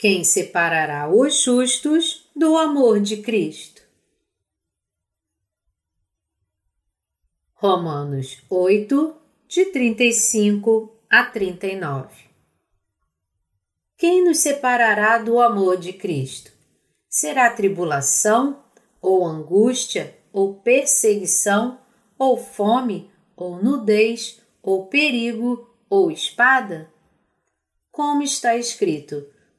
Quem separará os justos do amor de Cristo? Romanos 8, de 35 a 39 Quem nos separará do amor de Cristo? Será tribulação, ou angústia, ou perseguição, ou fome, ou nudez, ou perigo, ou espada? Como está escrito: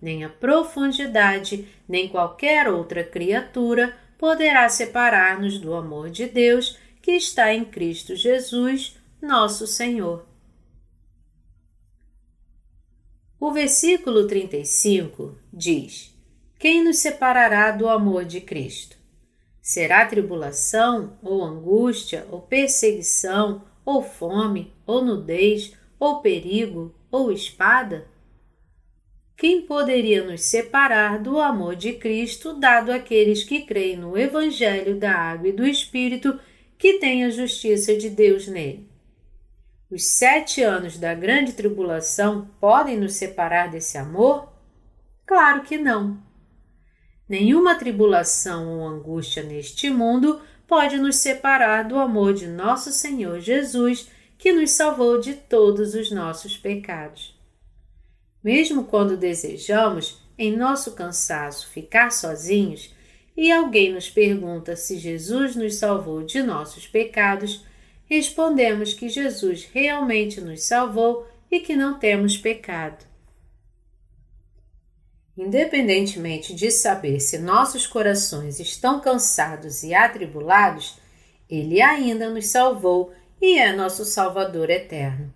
nem a profundidade, nem qualquer outra criatura poderá separar-nos do amor de Deus que está em Cristo Jesus, nosso Senhor. O versículo 35 diz: Quem nos separará do amor de Cristo? Será tribulação, ou angústia, ou perseguição, ou fome, ou nudez, ou perigo, ou espada? Quem poderia nos separar do amor de Cristo dado àqueles que creem no Evangelho da Água e do Espírito que tem a justiça de Deus nele? Os sete anos da grande tribulação podem nos separar desse amor? Claro que não. Nenhuma tribulação ou angústia neste mundo pode nos separar do amor de nosso Senhor Jesus, que nos salvou de todos os nossos pecados. Mesmo quando desejamos, em nosso cansaço, ficar sozinhos e alguém nos pergunta se Jesus nos salvou de nossos pecados, respondemos que Jesus realmente nos salvou e que não temos pecado. Independentemente de saber se nossos corações estão cansados e atribulados, Ele ainda nos salvou e é nosso Salvador eterno.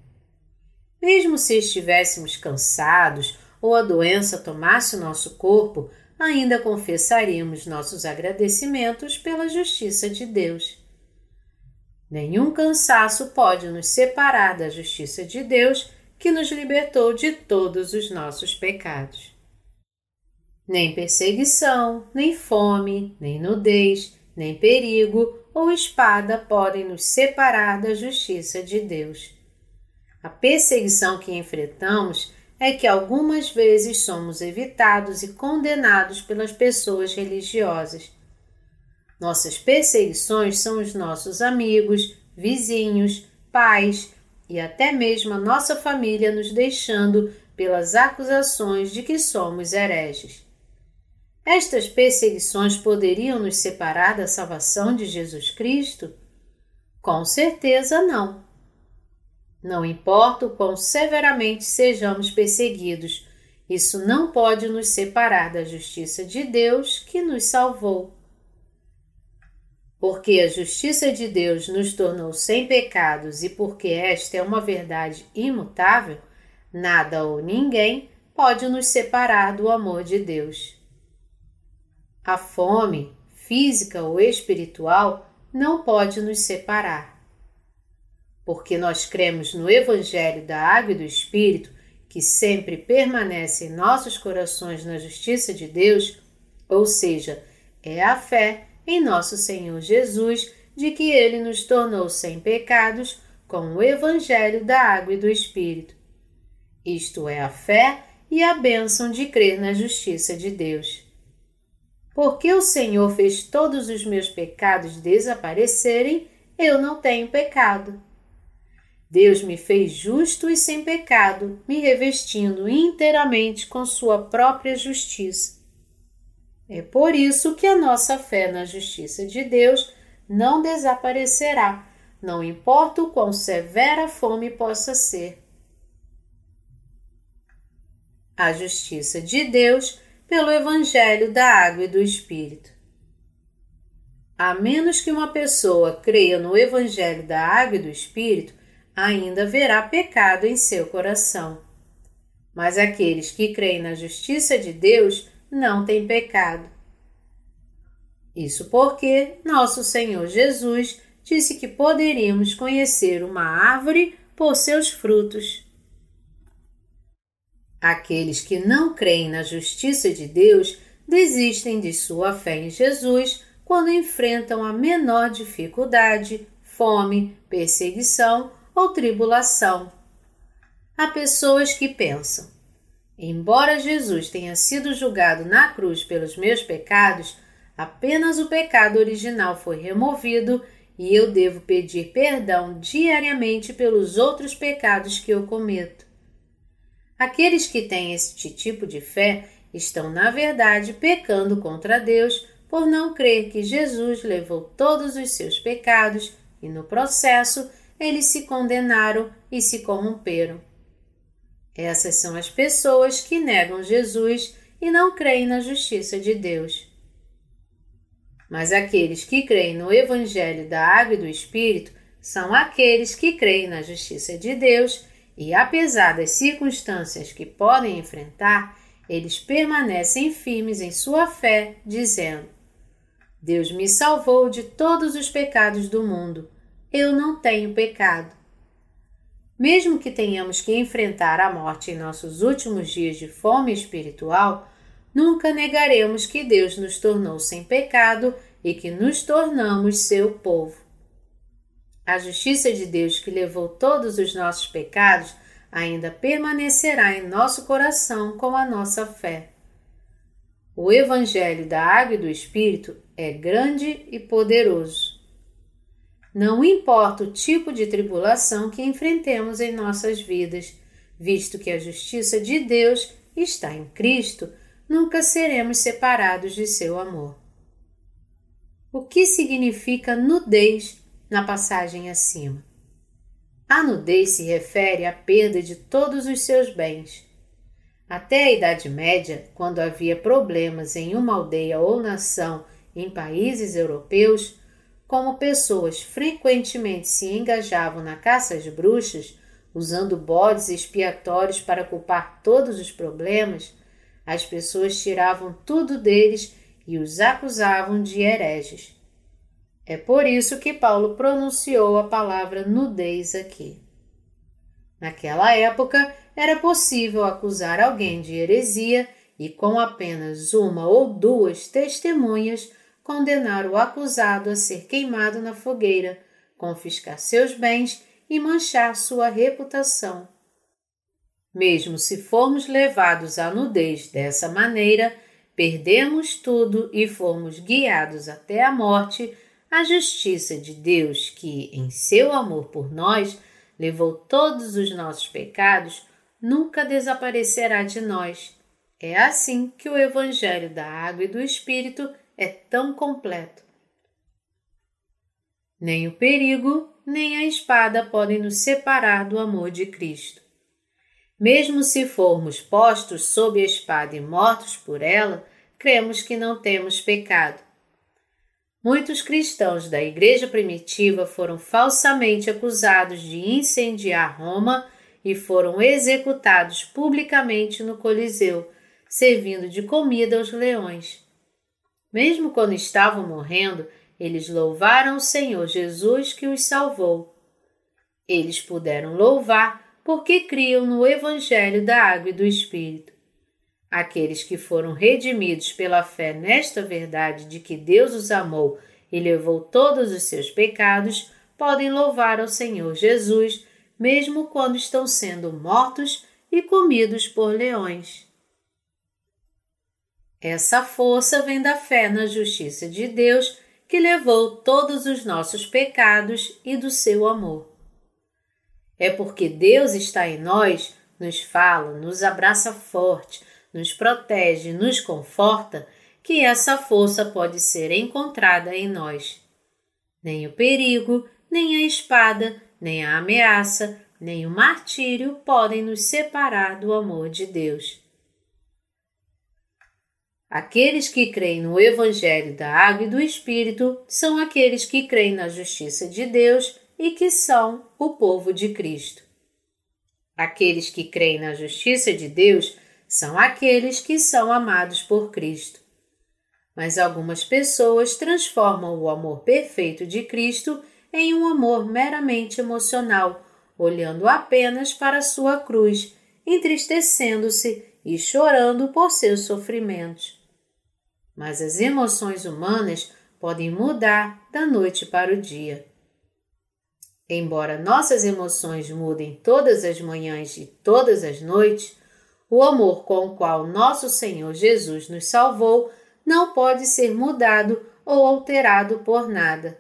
Mesmo se estivéssemos cansados ou a doença tomasse o nosso corpo, ainda confessaríamos nossos agradecimentos pela justiça de Deus. Nenhum cansaço pode nos separar da justiça de Deus que nos libertou de todos os nossos pecados. Nem perseguição, nem fome, nem nudez, nem perigo ou espada podem nos separar da justiça de Deus. A perseguição que enfrentamos é que algumas vezes somos evitados e condenados pelas pessoas religiosas. Nossas perseguições são os nossos amigos, vizinhos, pais e até mesmo a nossa família nos deixando pelas acusações de que somos hereges. Estas perseguições poderiam nos separar da salvação de Jesus Cristo? Com certeza não. Não importa o quão severamente sejamos perseguidos, isso não pode nos separar da justiça de Deus que nos salvou. Porque a justiça de Deus nos tornou sem pecados e porque esta é uma verdade imutável, nada ou ninguém pode nos separar do amor de Deus. A fome, física ou espiritual, não pode nos separar porque nós cremos no Evangelho da Água e do Espírito, que sempre permanece em nossos corações na justiça de Deus, ou seja, é a fé em nosso Senhor Jesus de que ele nos tornou sem pecados com o Evangelho da Água e do Espírito. Isto é a fé e a bênção de crer na justiça de Deus. Porque o Senhor fez todos os meus pecados desaparecerem, eu não tenho pecado. Deus me fez justo e sem pecado, me revestindo inteiramente com Sua própria justiça. É por isso que a nossa fé na justiça de Deus não desaparecerá, não importa o quão severa a fome possa ser. A justiça de Deus pelo Evangelho da Água e do Espírito. A menos que uma pessoa creia no Evangelho da Água e do Espírito, ainda haverá pecado em seu coração. Mas aqueles que creem na justiça de Deus não têm pecado. Isso porque nosso Senhor Jesus disse que poderíamos conhecer uma árvore por seus frutos. Aqueles que não creem na justiça de Deus desistem de sua fé em Jesus quando enfrentam a menor dificuldade, fome, perseguição ou tribulação. Há pessoas que pensam: embora Jesus tenha sido julgado na cruz pelos meus pecados, apenas o pecado original foi removido e eu devo pedir perdão diariamente pelos outros pecados que eu cometo. Aqueles que têm este tipo de fé estão, na verdade, pecando contra Deus por não crer que Jesus levou todos os seus pecados e, no processo, eles se condenaram e se corromperam. Essas são as pessoas que negam Jesus e não creem na justiça de Deus. Mas aqueles que creem no Evangelho da Água e do Espírito são aqueles que creem na justiça de Deus e, apesar das circunstâncias que podem enfrentar, eles permanecem firmes em sua fé, dizendo: Deus me salvou de todos os pecados do mundo. Eu não tenho pecado. Mesmo que tenhamos que enfrentar a morte em nossos últimos dias de fome espiritual, nunca negaremos que Deus nos tornou sem pecado e que nos tornamos seu povo. A justiça de Deus que levou todos os nossos pecados ainda permanecerá em nosso coração com a nossa fé. O Evangelho da Água e do Espírito é grande e poderoso. Não importa o tipo de tribulação que enfrentemos em nossas vidas, visto que a justiça de Deus está em Cristo, nunca seremos separados de seu amor. O que significa nudez na passagem acima? A nudez se refere à perda de todos os seus bens. Até a Idade Média, quando havia problemas em uma aldeia ou nação em países europeus, como pessoas frequentemente se engajavam na caça às bruxas, usando bodes expiatórios para culpar todos os problemas, as pessoas tiravam tudo deles e os acusavam de hereges. É por isso que Paulo pronunciou a palavra nudez aqui. Naquela época, era possível acusar alguém de heresia e, com apenas uma ou duas testemunhas, condenar o acusado a ser queimado na fogueira, confiscar seus bens e manchar sua reputação. Mesmo se formos levados à nudez dessa maneira, perdemos tudo e formos guiados até a morte, a justiça de Deus, que, em seu amor por nós, levou todos os nossos pecados, nunca desaparecerá de nós. É assim que o Evangelho da Água e do Espírito é tão completo. Nem o perigo, nem a espada podem nos separar do amor de Cristo. Mesmo se formos postos sob a espada e mortos por ela, cremos que não temos pecado. Muitos cristãos da Igreja primitiva foram falsamente acusados de incendiar Roma e foram executados publicamente no Coliseu, servindo de comida aos leões. Mesmo quando estavam morrendo, eles louvaram o Senhor Jesus que os salvou. Eles puderam louvar porque criam no Evangelho da Água e do Espírito. Aqueles que foram redimidos pela fé nesta verdade de que Deus os amou e levou todos os seus pecados podem louvar ao Senhor Jesus, mesmo quando estão sendo mortos e comidos por leões. Essa força vem da fé na justiça de Deus que levou todos os nossos pecados e do seu amor. É porque Deus está em nós, nos fala, nos abraça forte, nos protege, nos conforta, que essa força pode ser encontrada em nós. Nem o perigo, nem a espada, nem a ameaça, nem o martírio podem nos separar do amor de Deus. Aqueles que creem no Evangelho da Água e do Espírito são aqueles que creem na justiça de Deus e que são o povo de Cristo. Aqueles que creem na justiça de Deus são aqueles que são amados por Cristo. Mas algumas pessoas transformam o amor perfeito de Cristo em um amor meramente emocional, olhando apenas para sua cruz, entristecendo-se e chorando por seus sofrimentos. Mas as emoções humanas podem mudar da noite para o dia. Embora nossas emoções mudem todas as manhãs e todas as noites, o amor com o qual nosso Senhor Jesus nos salvou não pode ser mudado ou alterado por nada.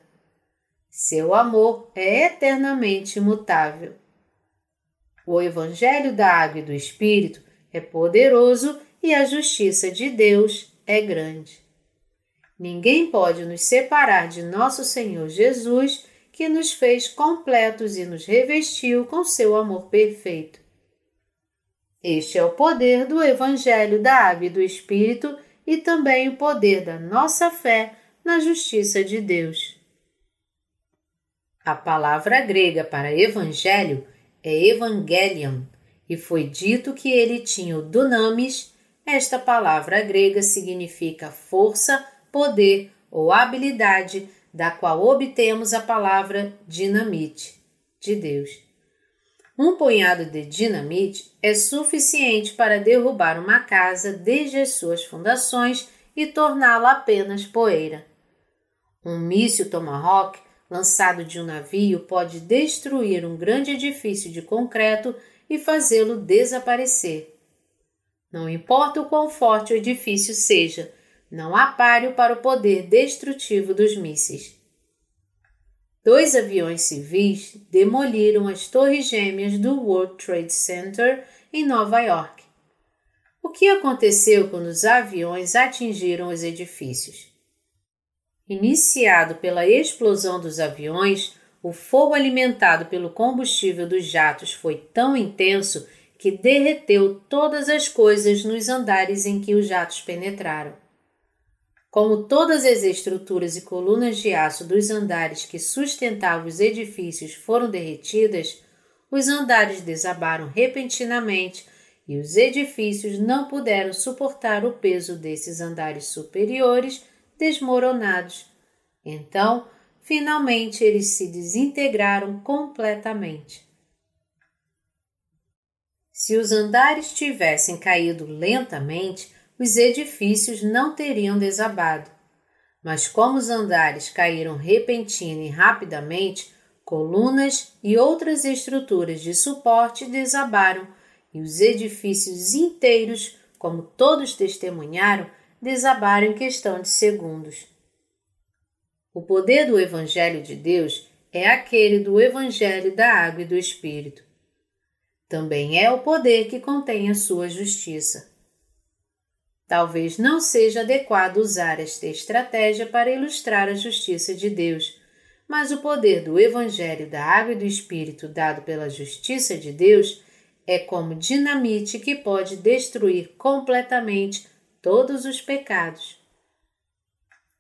Seu amor é eternamente imutável. O Evangelho da Água e do Espírito é poderoso e a justiça de Deus é grande. Ninguém pode nos separar de nosso Senhor Jesus, que nos fez completos e nos revestiu com seu amor perfeito. Este é o poder do Evangelho da Água e do Espírito e também o poder da nossa fé na justiça de Deus. A palavra grega para evangelho é evangelion e foi dito que ele tinha o dunamis. Esta palavra grega significa força, poder ou habilidade, da qual obtemos a palavra dinamite, de Deus. Um punhado de dinamite é suficiente para derrubar uma casa desde as suas fundações e torná-la apenas poeira. Um míssil Tomahawk lançado de um navio pode destruir um grande edifício de concreto e fazê-lo desaparecer. Não importa o quão forte o edifício seja, não há páreo para o poder destrutivo dos mísseis. Dois aviões civis demoliram as torres gêmeas do World Trade Center em Nova York. O que aconteceu quando os aviões atingiram os edifícios? Iniciado pela explosão dos aviões, o fogo alimentado pelo combustível dos jatos foi tão intenso que derreteu todas as coisas nos andares em que os jatos penetraram. Como todas as estruturas e colunas de aço dos andares que sustentavam os edifícios foram derretidas, os andares desabaram repentinamente e os edifícios não puderam suportar o peso desses andares superiores desmoronados. Então, finalmente eles se desintegraram completamente. Se os andares tivessem caído lentamente, os edifícios não teriam desabado. Mas como os andares caíram repentina e rapidamente, colunas e outras estruturas de suporte desabaram e os edifícios inteiros, como todos testemunharam, desabaram em questão de segundos. O poder do Evangelho de Deus é aquele do Evangelho da Água e do Espírito. Também é o poder que contém a sua justiça. Talvez não seja adequado usar esta estratégia para ilustrar a justiça de Deus, mas o poder do Evangelho da Água e do Espírito dado pela justiça de Deus é como dinamite que pode destruir completamente todos os pecados.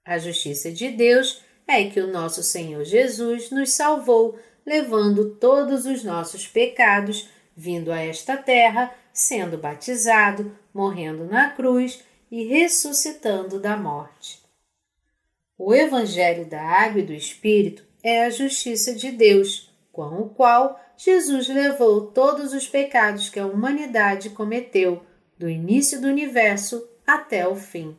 A justiça de Deus é que o nosso Senhor Jesus nos salvou, levando todos os nossos pecados, vindo a esta terra, sendo batizado, morrendo na cruz e ressuscitando da morte. O Evangelho da Água e do Espírito é a justiça de Deus, com o qual Jesus levou todos os pecados que a humanidade cometeu, do início do universo até o fim.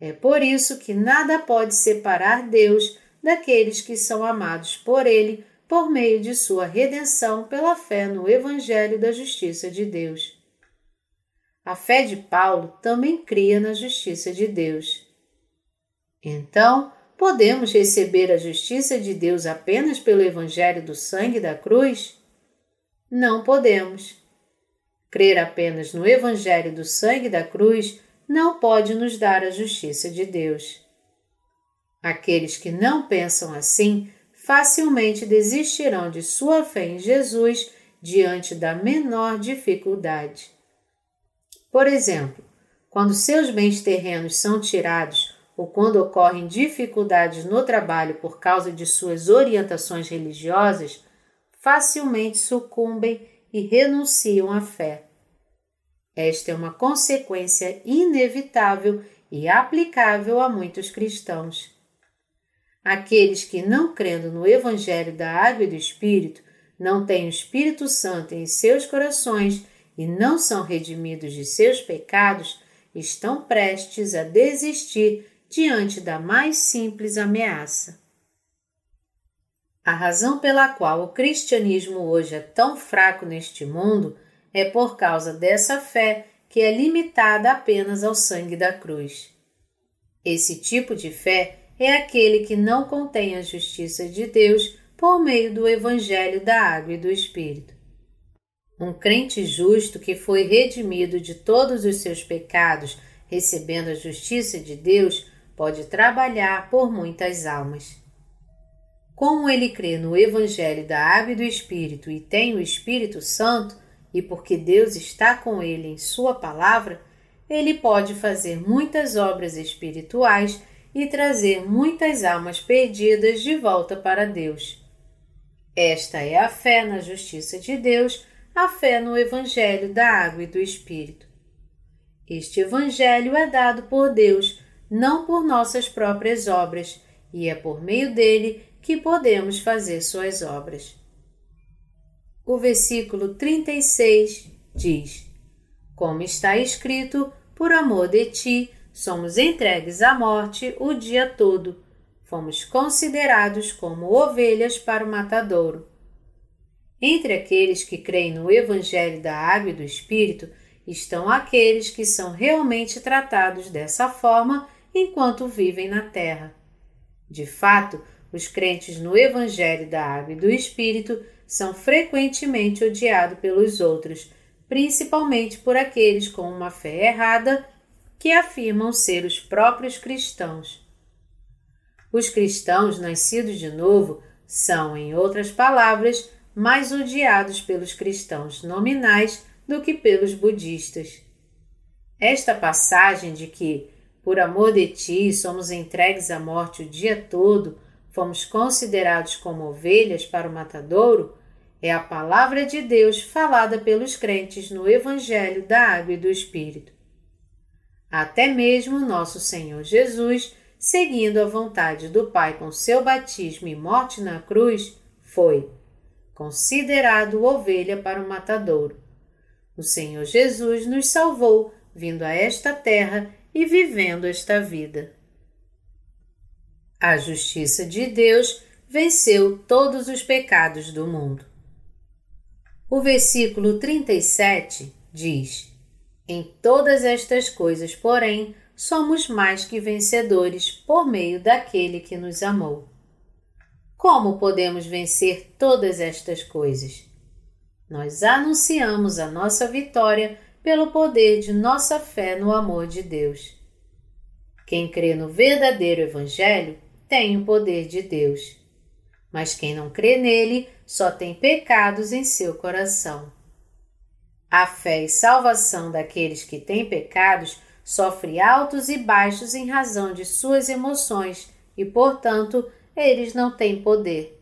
É por isso que nada pode separar Deus daqueles que são amados por Ele por meio de sua redenção pela fé no Evangelho da Justiça de Deus. A fé de Paulo também cria na justiça de Deus. Então, podemos receber a justiça de Deus apenas pelo Evangelho do sangue da cruz? Não podemos. Crer apenas no Evangelho do sangue da cruz não pode nos dar a justiça de Deus. Aqueles que não pensam assim facilmente desistirão de sua fé em Jesus diante da menor dificuldade. Por exemplo, quando seus bens terrenos são tirados ou quando ocorrem dificuldades no trabalho por causa de suas orientações religiosas, facilmente sucumbem e renunciam à fé. Esta é uma consequência inevitável e aplicável a muitos cristãos. Aqueles que, não crendo no Evangelho da Água e do Espírito, não têm o Espírito Santo em seus corações e não são redimidos de seus pecados, estão prestes a desistir diante da mais simples ameaça. A razão pela qual o cristianismo hoje é tão fraco neste mundo é por causa dessa fé que é limitada apenas ao sangue da cruz. Esse tipo de fé é aquele que não contém a justiça de Deus por meio do Evangelho da Água e do Espírito. Um crente justo que foi redimido de todos os seus pecados, recebendo a justiça de Deus, pode trabalhar por muitas almas. Como ele crê no Evangelho da Água e do Espírito e tem o Espírito Santo, e porque Deus está com ele em Sua palavra, ele pode fazer muitas obras espirituais e trazer muitas almas perdidas de volta para Deus. Esta é a fé na justiça de Deus, a fé no Evangelho da Água e do Espírito. Este Evangelho é dado por Deus, não por nossas próprias obras, e é por meio dele que podemos fazer suas obras. O versículo 36 diz: Como está escrito, por amor de ti, somos entregues à morte o dia todo. Fomos considerados como ovelhas para o matadouro. Entre aqueles que creem no Evangelho da Água e do Espírito estão aqueles que são realmente tratados dessa forma enquanto vivem na terra. De fato, os crentes no Evangelho da Água e do Espírito são frequentemente odiados pelos outros, principalmente por aqueles com uma fé errada que afirmam ser os próprios cristãos. Os cristãos nascidos de novo são, em outras palavras, mais odiados pelos cristãos nominais do que pelos budistas. Esta passagem de que, por amor de ti, somos entregues à morte o dia todo, fomos considerados como ovelhas para o matadouro, é a palavra de Deus falada pelos crentes no Evangelho da Água e do Espírito. Até mesmo nosso Senhor Jesus, seguindo a vontade do Pai com seu batismo e morte na cruz, foi considerado ovelha para o matadouro. O Senhor Jesus nos salvou, vindo a esta terra e vivendo esta vida. A justiça de Deus venceu todos os pecados do mundo. O versículo 37 diz: Em todas estas coisas, porém, somos mais que vencedores por meio daquele que nos amou. Como podemos vencer todas estas coisas? Nós anunciamos a nossa vitória pelo poder de nossa fé no amor de Deus. Quem crê no verdadeiro Evangelho tem o poder de Deus mas quem não crê nele só tem pecados em seu coração. A fé e salvação daqueles que têm pecados sofre altos e baixos em razão de suas emoções e, portanto, eles não têm poder.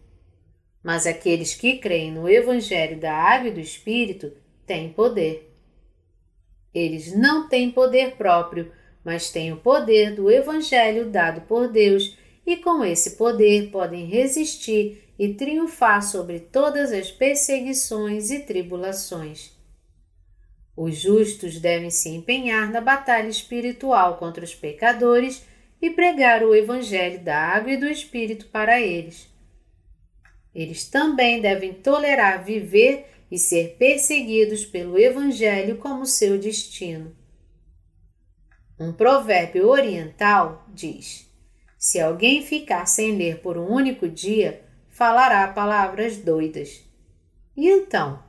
Mas aqueles que creem no Evangelho da Água e do Espírito têm poder. Eles não têm poder próprio, mas têm o poder do Evangelho dado por Deus e com esse poder podem resistir e triunfar sobre todas as perseguições e tribulações. Os justos devem se empenhar na batalha espiritual contra os pecadores e pregar o Evangelho da água e do Espírito para eles. Eles também devem tolerar viver e ser perseguidos pelo Evangelho como seu destino. Um provérbio oriental diz: se alguém ficar sem ler por um único dia, falará palavras doidas. E então?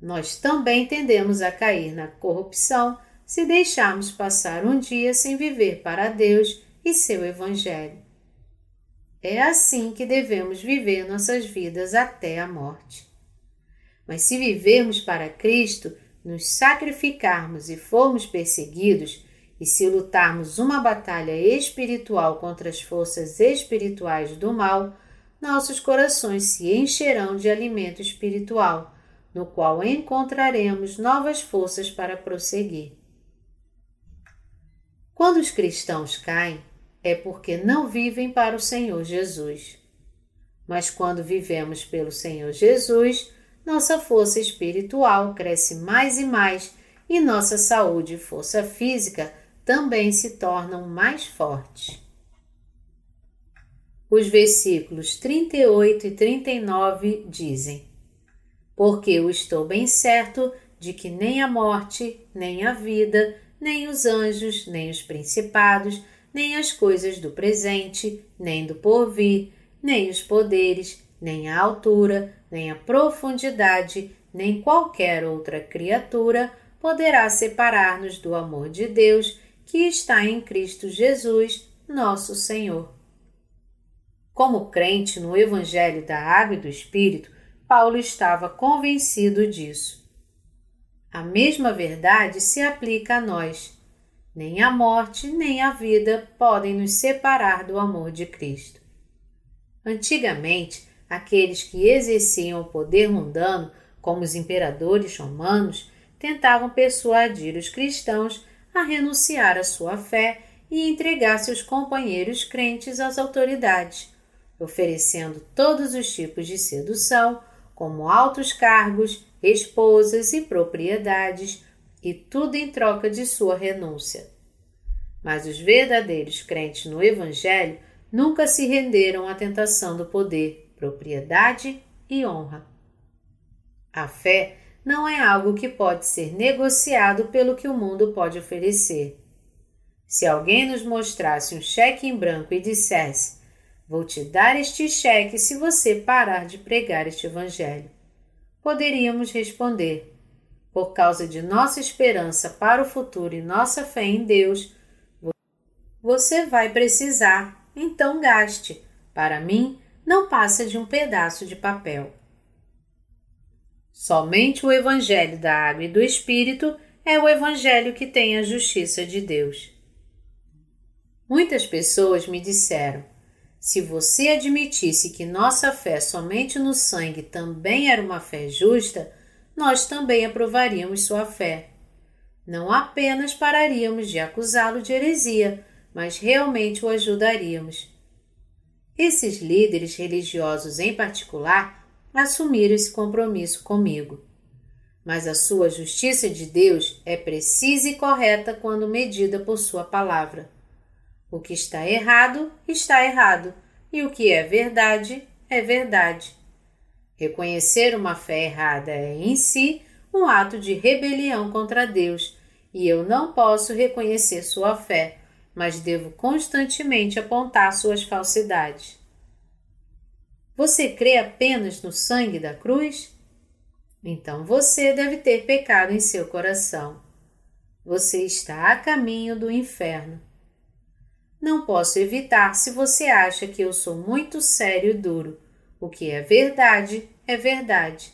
Nós também tendemos a cair na corrupção se deixarmos passar um dia sem viver para Deus e seu Evangelho. É assim que devemos viver nossas vidas até a morte. Mas se vivermos para Cristo, nos sacrificarmos e formos perseguidos, e se lutarmos uma batalha espiritual contra as forças espirituais do mal, nossos corações se encherão de alimento espiritual, no qual encontraremos novas forças para prosseguir. Quando os cristãos caem, é porque não vivem para o Senhor Jesus. Mas quando vivemos pelo Senhor Jesus, nossa força espiritual cresce mais e mais e nossa saúde e força física também se tornam mais fortes. Os versículos 38 e 39 dizem: Porque eu estou bem certo de que nem a morte, nem a vida, nem os anjos, nem os principados, nem as coisas do presente, nem do porvir, nem os poderes, nem a altura, nem a profundidade, nem qualquer outra criatura poderá separar-nos do amor de Deus que está em Cristo Jesus, nosso Senhor. Como crente no Evangelho da Água e do Espírito, Paulo estava convencido disso. A mesma verdade se aplica a nós. Nem a morte, nem a vida podem nos separar do amor de Cristo. Antigamente, aqueles que exerciam o poder mundano, como os imperadores romanos, tentavam persuadir os cristãos a renunciar à sua fé e entregar seus companheiros crentes às autoridades, oferecendo todos os tipos de sedução, como altos cargos, esposas e propriedades, e tudo em troca de sua renúncia. Mas os verdadeiros crentes no Evangelho nunca se renderam à tentação do poder, propriedade e honra. A fé não é algo que pode ser negociado pelo que o mundo pode oferecer. Se alguém nos mostrasse um cheque em branco e dissesse: Vou te dar este cheque se você parar de pregar este Evangelho, poderíamos responder: Por causa de nossa esperança para o futuro e nossa fé em Deus, você vai precisar, então gaste. Para mim, não passa de um pedaço de papel. Somente o Evangelho da Água e do Espírito é o Evangelho que tem a justiça de Deus. Muitas pessoas me disseram: se você admitisse que nossa fé somente no sangue também era uma fé justa, nós também aprovaríamos sua fé. Não apenas pararíamos de acusá-lo de heresia, mas realmente o ajudaríamos. Esses líderes religiosos, em particular, assumiram esse compromisso comigo. Mas a sua justiça de Deus é precisa e correta quando medida por sua palavra. O que está errado, está errado, e o que é verdade, é verdade. Reconhecer uma fé errada é, em si, um ato de rebelião contra Deus, e eu não posso reconhecer sua fé mas devo constantemente apontar suas falsidades. Você crê apenas no sangue da cruz? Então você deve ter pecado em seu coração. Você está a caminho do inferno. Não posso evitar se você acha que eu sou muito sério e duro. O que é verdade, é verdade.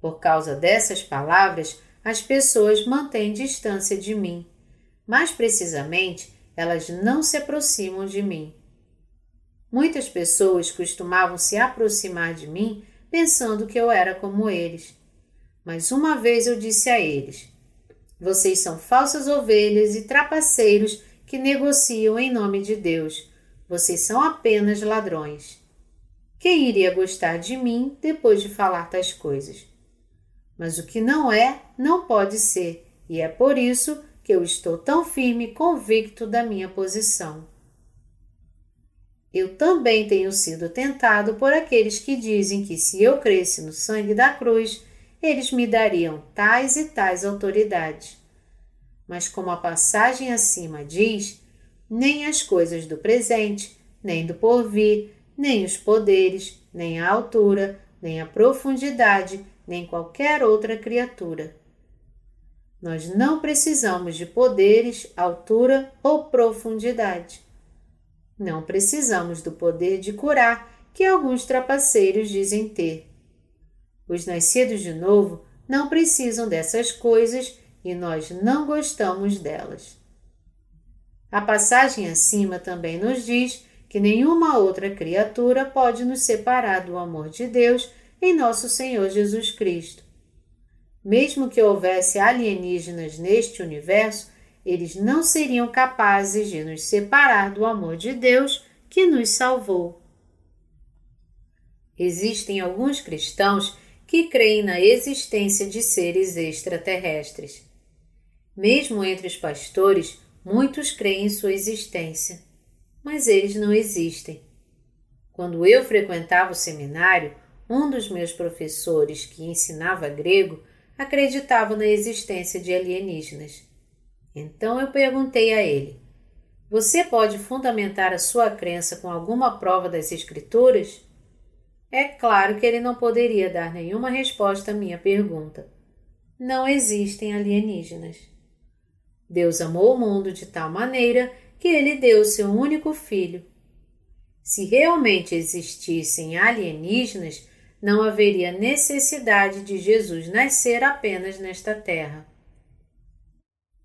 Por causa dessas palavras, as pessoas mantêm distância de mim mais precisamente, elas não se aproximam de mim. Muitas pessoas costumavam se aproximar de mim pensando que eu era como eles. Mas uma vez eu disse a eles: Vocês são falsas ovelhas e trapaceiros que negociam em nome de Deus. Vocês são apenas ladrões. Quem iria gostar de mim depois de falar tais coisas? Mas o que não é, não pode ser, e é por isso que eu estou tão firme e convicto da minha posição. Eu também tenho sido tentado por aqueles que dizem que se eu cresce no sangue da cruz, eles me dariam tais e tais autoridades. Mas, como a passagem acima diz, nem as coisas do presente, nem do porvir, nem os poderes, nem a altura, nem a profundidade, nem qualquer outra criatura nós não precisamos de poderes, altura ou profundidade. Não precisamos do poder de curar que alguns trapaceiros dizem ter. Os nascidos de novo não precisam dessas coisas e nós não gostamos delas. A passagem acima também nos diz que nenhuma outra criatura pode nos separar do amor de Deus em nosso Senhor Jesus Cristo. Mesmo que houvesse alienígenas neste universo, eles não seriam capazes de nos separar do amor de Deus que nos salvou. Existem alguns cristãos que creem na existência de seres extraterrestres. Mesmo entre os pastores, muitos creem em sua existência, mas eles não existem. Quando eu frequentava o seminário, um dos meus professores que ensinava grego acreditava na existência de alienígenas. Então eu perguntei a ele: Você pode fundamentar a sua crença com alguma prova das Escrituras? É claro que ele não poderia dar nenhuma resposta à minha pergunta. Não existem alienígenas. Deus amou o mundo de tal maneira que ele deu seu único filho. Se realmente existissem alienígenas, não haveria necessidade de Jesus nascer apenas nesta terra.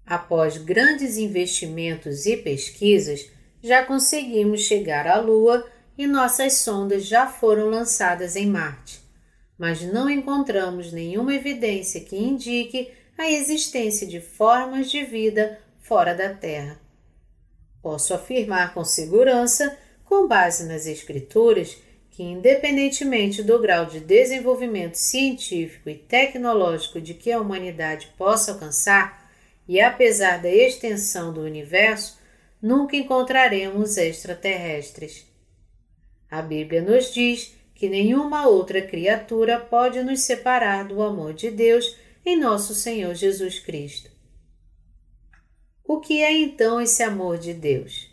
Após grandes investimentos e pesquisas, já conseguimos chegar à Lua e nossas sondas já foram lançadas em Marte, mas não encontramos nenhuma evidência que indique a existência de formas de vida fora da Terra. Posso afirmar com segurança, com base nas Escrituras, que, independentemente do grau de desenvolvimento científico e tecnológico de que a humanidade possa alcançar, e apesar da extensão do universo, nunca encontraremos extraterrestres. A Bíblia nos diz que nenhuma outra criatura pode nos separar do amor de Deus em nosso Senhor Jesus Cristo. O que é então esse amor de Deus?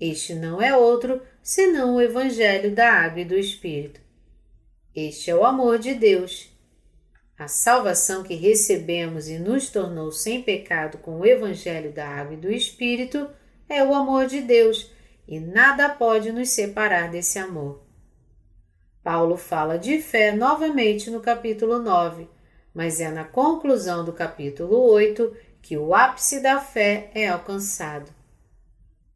Este não é outro senão o Evangelho da Água e do Espírito. Este é o amor de Deus. A salvação que recebemos e nos tornou sem pecado com o Evangelho da Água e do Espírito é o amor de Deus e nada pode nos separar desse amor. Paulo fala de fé novamente no capítulo 9, mas é na conclusão do capítulo 8 que o ápice da fé é alcançado.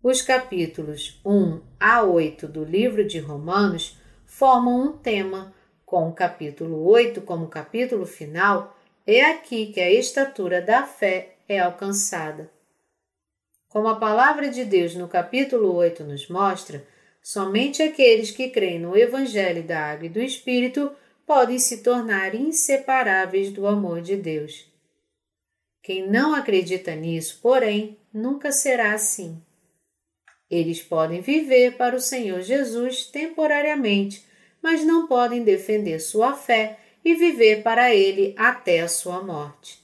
Os capítulos 1 a 8 do livro de Romanos formam um tema, com o capítulo 8 como capítulo final, é aqui que a estatura da fé é alcançada. Como a palavra de Deus no capítulo 8 nos mostra, somente aqueles que creem no Evangelho da Água e do Espírito podem se tornar inseparáveis do amor de Deus. Quem não acredita nisso, porém, nunca será assim. Eles podem viver para o Senhor Jesus temporariamente, mas não podem defender sua fé e viver para Ele até a sua morte.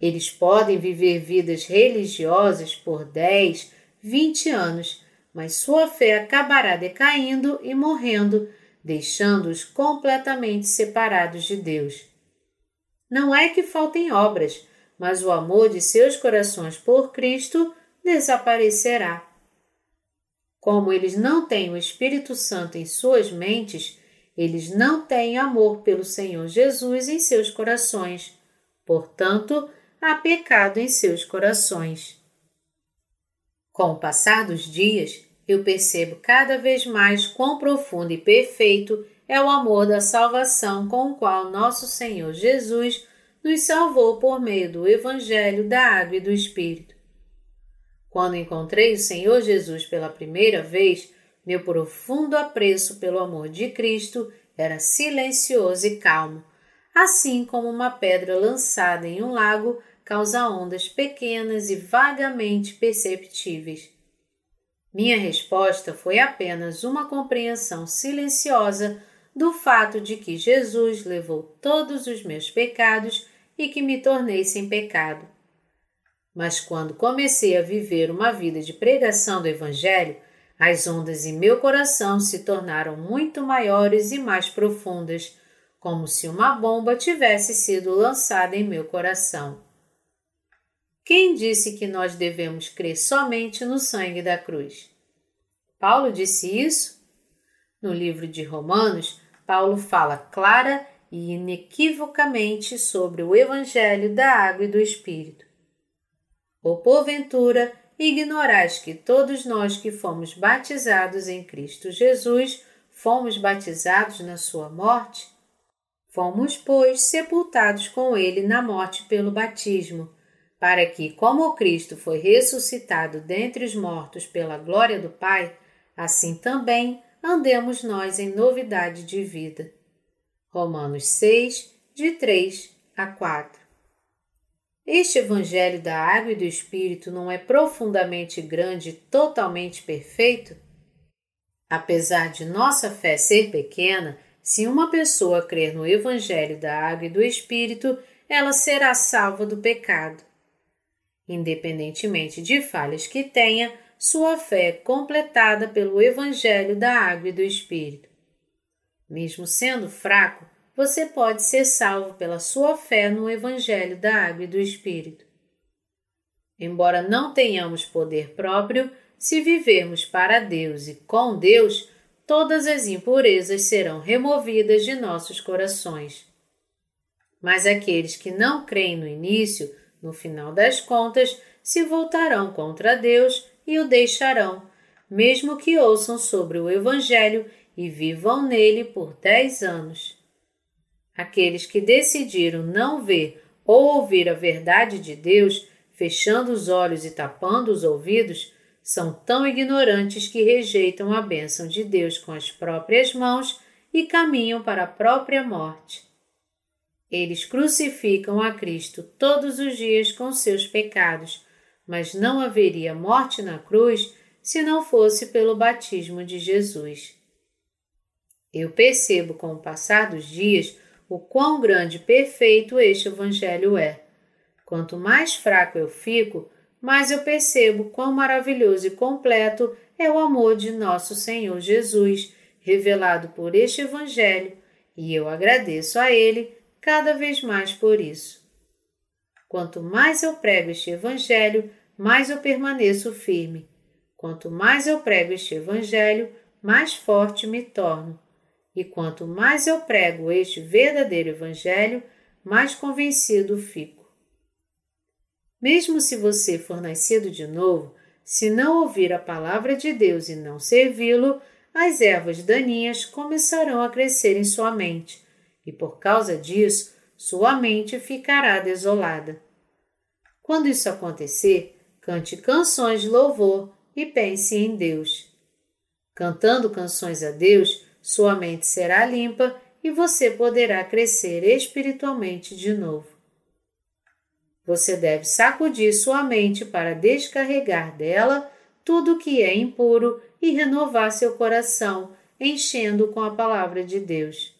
Eles podem viver vidas religiosas por 10, 20 anos, mas sua fé acabará decaindo e morrendo, deixando-os completamente separados de Deus. Não é que faltem obras, mas o amor de seus corações por Cristo desaparecerá. Como eles não têm o Espírito Santo em suas mentes, eles não têm amor pelo Senhor Jesus em seus corações. Portanto, há pecado em seus corações. Com o passar dos dias, eu percebo cada vez mais quão profundo e perfeito é o amor da salvação com o qual nosso Senhor Jesus nos salvou por meio do Evangelho da Água e do Espírito. Quando encontrei o Senhor Jesus pela primeira vez, meu profundo apreço pelo amor de Cristo era silencioso e calmo, assim como uma pedra lançada em um lago causa ondas pequenas e vagamente perceptíveis. Minha resposta foi apenas uma compreensão silenciosa do fato de que Jesus levou todos os meus pecados e que me tornei sem pecado. Mas quando comecei a viver uma vida de pregação do Evangelho, as ondas em meu coração se tornaram muito maiores e mais profundas, como se uma bomba tivesse sido lançada em meu coração. Quem disse que nós devemos crer somente no sangue da cruz? Paulo disse isso? No livro de Romanos, Paulo fala clara e inequivocamente sobre o Evangelho da água e do Espírito. Ou porventura ignorais que todos nós que fomos batizados em Cristo Jesus fomos batizados na sua morte? Fomos, pois, sepultados com ele na morte pelo batismo, para que, como Cristo foi ressuscitado dentre os mortos pela glória do Pai, assim também andemos nós em novidade de vida. Romanos 6, de 3 a 4. Este Evangelho da Água e do Espírito não é profundamente grande e totalmente perfeito? Apesar de nossa fé ser pequena, se uma pessoa crer no Evangelho da Água e do Espírito, ela será salva do pecado. Independentemente de falhas que tenha, sua fé é completada pelo Evangelho da Água e do Espírito. Mesmo sendo fraco, você pode ser salvo pela sua fé no Evangelho da Água e do Espírito. Embora não tenhamos poder próprio, se vivermos para Deus e com Deus, todas as impurezas serão removidas de nossos corações. Mas aqueles que não creem no início, no final das contas, se voltarão contra Deus e o deixarão, mesmo que ouçam sobre o Evangelho e vivam nele por dez anos. Aqueles que decidiram não ver ou ouvir a verdade de Deus, fechando os olhos e tapando os ouvidos, são tão ignorantes que rejeitam a bênção de Deus com as próprias mãos e caminham para a própria morte. Eles crucificam a Cristo todos os dias com seus pecados, mas não haveria morte na cruz se não fosse pelo batismo de Jesus. Eu percebo com o passar dos dias o quão grande e perfeito este Evangelho é. Quanto mais fraco eu fico, mas eu percebo quão maravilhoso e completo é o amor de nosso Senhor Jesus, revelado por este Evangelho, e eu agradeço a Ele cada vez mais por isso. Quanto mais eu prego este Evangelho, mais eu permaneço firme. Quanto mais eu prego este Evangelho, mais forte me torno. E quanto mais eu prego este verdadeiro Evangelho, mais convencido fico. Mesmo se você for nascido de novo, se não ouvir a palavra de Deus e não servi-lo, as ervas daninhas começarão a crescer em sua mente, e por causa disso, sua mente ficará desolada. Quando isso acontecer, cante canções de louvor e pense em Deus. Cantando canções a Deus, sua mente será limpa e você poderá crescer espiritualmente de novo. Você deve sacudir sua mente para descarregar dela tudo que é impuro e renovar seu coração, enchendo com a palavra de Deus.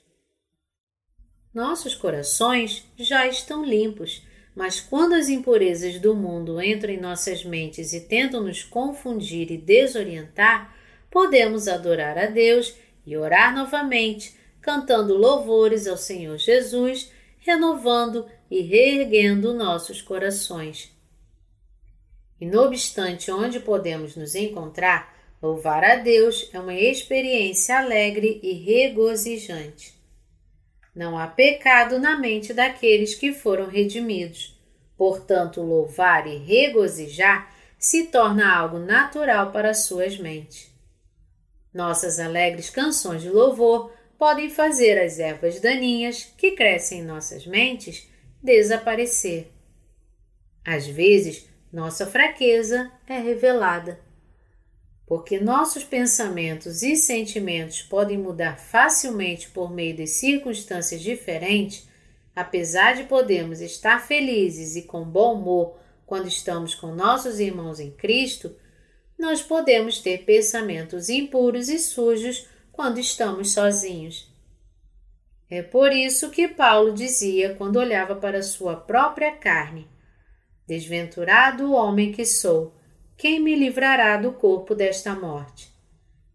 Nossos corações já estão limpos, mas quando as impurezas do mundo entram em nossas mentes e tentam nos confundir e desorientar, podemos adorar a Deus e orar novamente, cantando louvores ao Senhor Jesus, renovando e reerguendo nossos corações. E não obstante onde podemos nos encontrar, louvar a Deus é uma experiência alegre e regozijante. Não há pecado na mente daqueles que foram redimidos. Portanto, louvar e regozijar se torna algo natural para suas mentes. Nossas alegres canções de louvor podem fazer as ervas daninhas que crescem em nossas mentes desaparecer. Às vezes, nossa fraqueza é revelada. Porque nossos pensamentos e sentimentos podem mudar facilmente por meio de circunstâncias diferentes, apesar de podermos estar felizes e com bom humor quando estamos com nossos irmãos em Cristo, nós podemos ter pensamentos impuros e sujos quando estamos sozinhos. É por isso que Paulo dizia quando olhava para sua própria carne: Desventurado homem que sou, quem me livrará do corpo desta morte?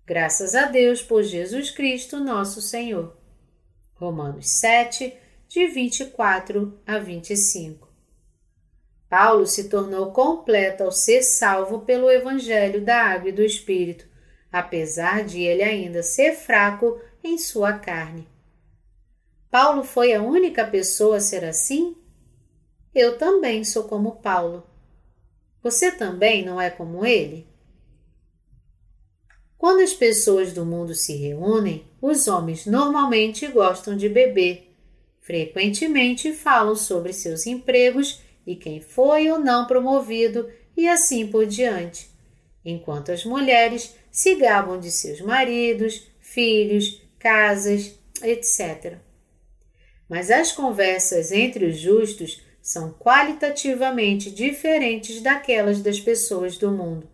Graças a Deus por Jesus Cristo, nosso Senhor. Romanos 7, de 24 a 25. Paulo se tornou completo ao ser salvo pelo Evangelho da Água e do Espírito, apesar de ele ainda ser fraco em sua carne. Paulo foi a única pessoa a ser assim? Eu também sou como Paulo. Você também não é como ele? Quando as pessoas do mundo se reúnem, os homens normalmente gostam de beber. Frequentemente falam sobre seus empregos e quem foi ou não promovido e assim por diante, enquanto as mulheres se gabam de seus maridos, filhos, casas, etc. Mas as conversas entre os justos são qualitativamente diferentes daquelas das pessoas do mundo.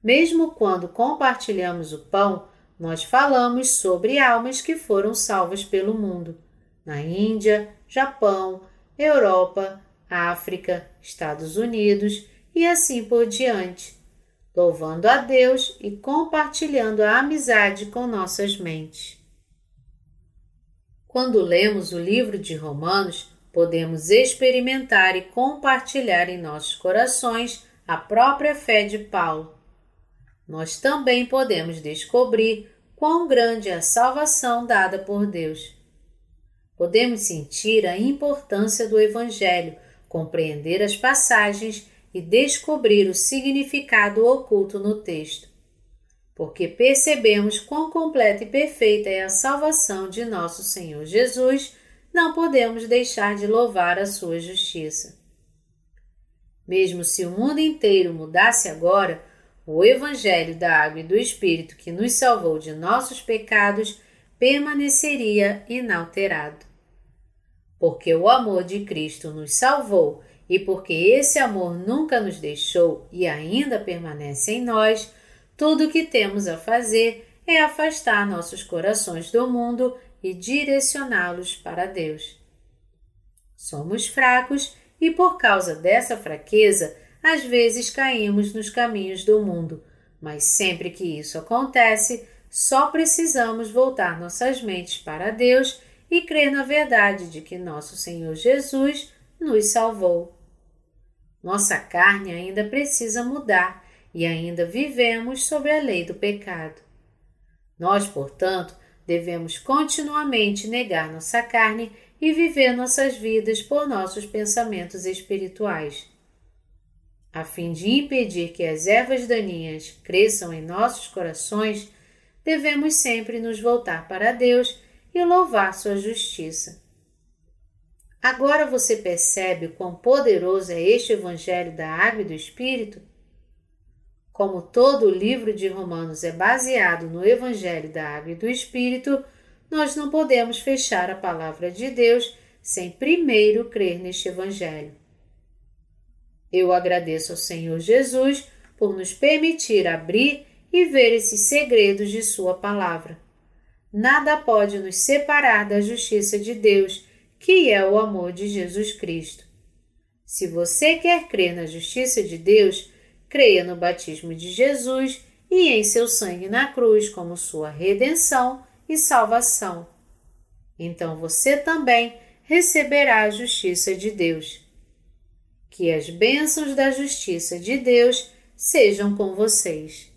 Mesmo quando compartilhamos o pão, nós falamos sobre almas que foram salvas pelo mundo na Índia, Japão, Europa, África, Estados Unidos e assim por diante, louvando a Deus e compartilhando a amizade com nossas mentes. Quando lemos o livro de Romanos, podemos experimentar e compartilhar em nossos corações a própria fé de Paulo. Nós também podemos descobrir quão grande é a salvação dada por Deus. Podemos sentir a importância do Evangelho, compreender as passagens e descobrir o significado oculto no texto, porque percebemos quão completa e perfeita é a salvação de nosso Senhor Jesus, não podemos deixar de louvar a sua justiça. Mesmo se o mundo inteiro mudasse agora, o Evangelho da Água e do Espírito que nos salvou de nossos pecados permaneceria inalterado. Porque o amor de Cristo nos salvou e porque esse amor nunca nos deixou e ainda permanece em nós, tudo o que temos a fazer é afastar nossos corações do mundo e direcioná-los para Deus. Somos fracos e, por causa dessa fraqueza, às vezes caímos nos caminhos do mundo, mas sempre que isso acontece, só precisamos voltar nossas mentes para Deus e crer na verdade de que nosso Senhor Jesus nos salvou. Nossa carne ainda precisa mudar e ainda vivemos sobre a lei do pecado. Nós, portanto, devemos continuamente negar nossa carne e viver nossas vidas por nossos pensamentos espirituais. A fim de impedir que as ervas daninhas cresçam em nossos corações, devemos sempre nos voltar para Deus e louvar sua justiça. Agora você percebe quão poderoso é este Evangelho da Água e do Espírito? Como todo o livro de Romanos é baseado no Evangelho da Água e do Espírito, nós não podemos fechar a palavra de Deus sem primeiro crer neste Evangelho. Eu agradeço ao Senhor Jesus por nos permitir abrir e ver esses segredos de Sua palavra. Nada pode nos separar da justiça de Deus, que é o amor de Jesus Cristo. Se você quer crer na justiça de Deus, creia no batismo de Jesus e em seu sangue na cruz como sua redenção e salvação. Então você também receberá a justiça de Deus. Que as bênçãos da justiça de Deus sejam com vocês.